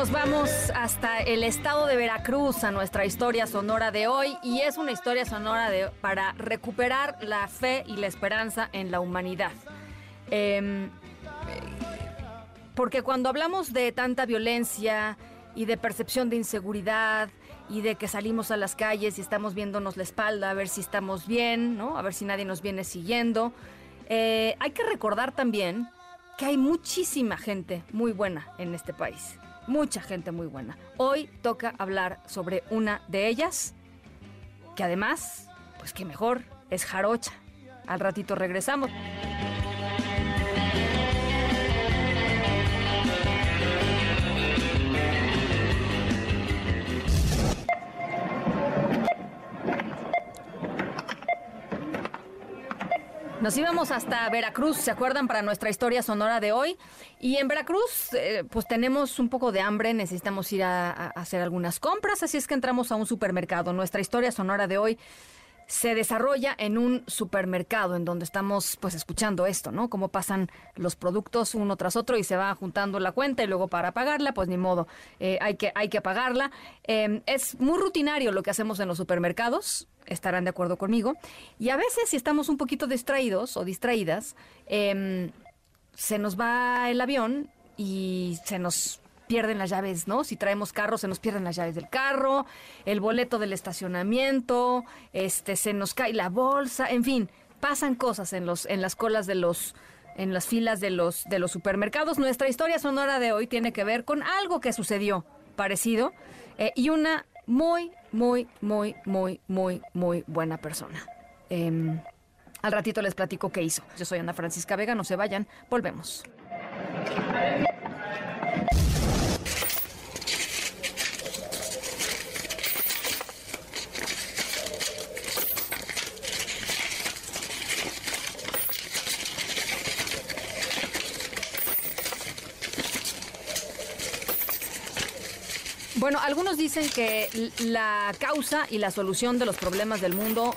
Nos vamos hasta el estado de Veracruz a nuestra historia sonora de hoy y es una historia sonora para recuperar la fe y la esperanza en la humanidad. Em, porque cuando hablamos de tanta violencia y de percepción de inseguridad y de que salimos a las calles y estamos viéndonos la espalda a ver si estamos bien, ¿no? A ver si nadie nos viene siguiendo. eh, hay que recordar también que hay muchísima gente muy buena en este país. Mucha gente muy buena. Hoy toca hablar sobre una de ellas, que además, pues que mejor, es jarocha. Al ratito regresamos. Nos íbamos hasta Veracruz, ¿se acuerdan? Para nuestra historia sonora de hoy. Y en Veracruz, eh, pues tenemos un poco de hambre, necesitamos ir a, a hacer algunas compras, así es que entramos a un supermercado. Nuestra historia sonora de hoy se desarrolla en un supermercado en donde estamos pues escuchando esto, ¿no? Cómo pasan los productos uno tras otro y se va juntando la cuenta y luego para pagarla, pues ni modo, eh, hay, que, hay que pagarla. Eh, es muy rutinario lo que hacemos en los supermercados, estarán de acuerdo conmigo. Y a veces si estamos un poquito distraídos o distraídas, eh, se nos va el avión y se nos pierden las llaves, ¿no? Si traemos carro, se nos pierden las llaves del carro, el boleto del estacionamiento, este, se nos cae la bolsa, en fin, pasan cosas en los, en las colas de los, en las filas de los, de los supermercados. Nuestra historia sonora de hoy tiene que ver con algo que sucedió parecido eh, y una muy, muy, muy, muy, muy, muy buena persona. Em, al ratito les platico qué hizo. Yo soy Ana Francisca Vega, no se vayan, volvemos. Bueno, algunos dicen que la causa y la solución de los problemas del mundo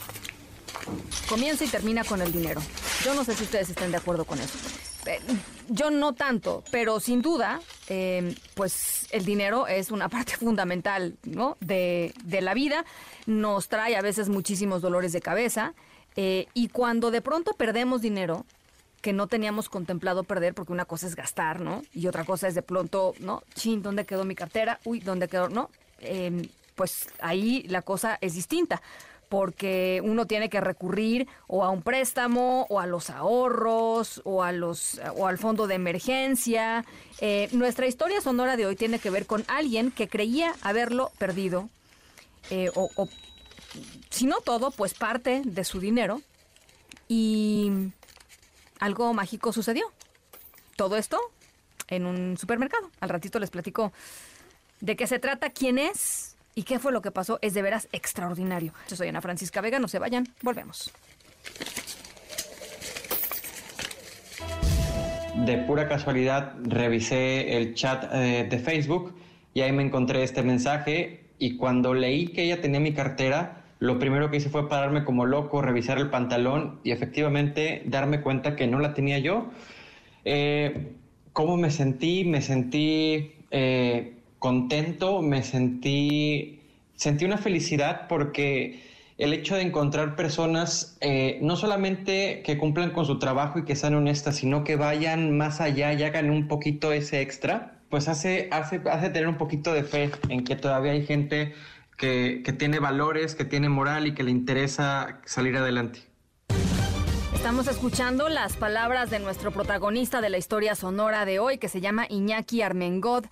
comienza y termina con el dinero. Yo no sé si ustedes estén de acuerdo con eso. Eh, Yo no tanto, pero sin duda, eh, pues el dinero es una parte fundamental ¿no? de, de la vida. Nos trae a veces muchísimos dolores de cabeza. eh, y cuando de pronto perdemos dinero, que no teníamos contemplado perder, porque una cosa es gastar, ¿no? Y otra cosa es de pronto, ¿no? Chin, ¿dónde quedó mi cartera? Uy, ¿dónde quedó? ¿No? Em, pues ahí la cosa es distinta porque uno tiene que recurrir o a un préstamo o a los ahorros o a los o al fondo de emergencia. Eh, nuestra historia sonora de hoy tiene que ver con alguien que creía haberlo perdido eh, o, o, si no todo, pues parte de su dinero y algo mágico sucedió. Todo esto en un supermercado. Al ratito les platico de qué se trata, quién es y qué fue lo que pasó. Es de veras extraordinario. Yo soy Ana Francisca Vega, no se vayan, volvemos. De pura casualidad revisé el chat eh, de Facebook y ahí me encontré este mensaje y cuando leí que ella tenía mi cartera, lo primero que hice fue pararme como loco, revisar el pantalón y efectivamente darme cuenta que no la tenía yo. Eh, ¿Cómo me sentí? Me sentí eh, contento, me sentí, sentí una felicidad porque el hecho de encontrar personas eh, no solamente que cumplan con su trabajo y que sean honestas, sino que vayan más allá y hagan un poquito ese extra, pues hace, hace, hace tener un poquito de fe en que todavía hay gente que, tiene valores, que tiene moral y que le interesa salir adelante. Estamos escuchando las palabras de nuestro protagonista de la historia sonora de hoy, que se llama Iñaki Armengod.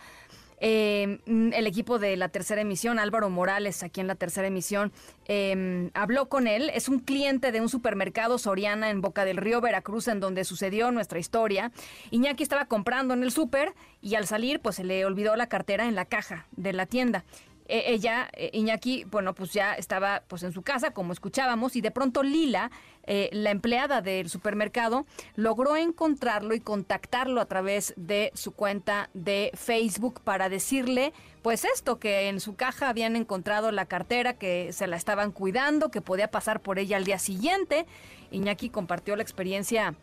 Eh, el equipo de la tercera emisión, Álvaro Morales, aquí en la tercera emisión, em, habló con él. Es un cliente de un supermercado Soriana en Boca del Río, Veracruz, en donde sucedió nuestra historia. Iñaki estaba comprando en el súper y al salir, pues se le olvidó la cartera en la caja de la tienda. E, ella, eh, Iñaki, bueno, pues ya estaba pues en su casa, como escuchábamos, y de pronto Lila, eh, la empleada del supermercado, logró encontrarlo y contactarlo a través de su cuenta de Facebook para decirle, pues esto, que en su caja habían encontrado la cartera, que se la estaban cuidando, que podía pasar por ella al día siguiente. Iñaki compartió la experiencia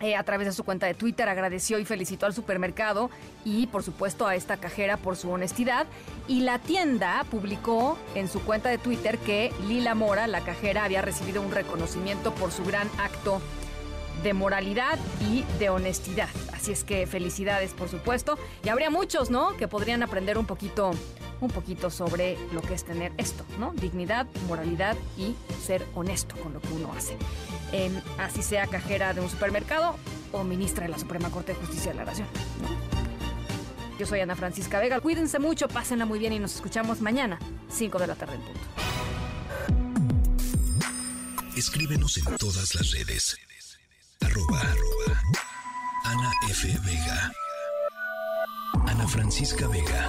eh, a través de su cuenta de Twitter agradeció y felicitó al supermercado y por supuesto a esta cajera por su honestidad. Y la tienda publicó en su cuenta de Twitter que Lila Mora, la cajera, había recibido un reconocimiento por su gran acto de moralidad y de honestidad. Así es que felicidades, por supuesto. Y habría muchos, ¿no? Que podrían aprender un poquito, un poquito sobre lo que es tener esto, ¿no? Dignidad, moralidad y ser honesto con lo que uno hace. así sea cajera de un supermercado o ministra de la Suprema Corte de Justicia de la Nación. Yo soy Ana Francisca Vega. Cuídense mucho, pásenla muy bien y nos escuchamos mañana, 5 de la tarde en punto. Escríbenos en todas las redes arroba, Ana F. Vega. Ana Francisca Vega,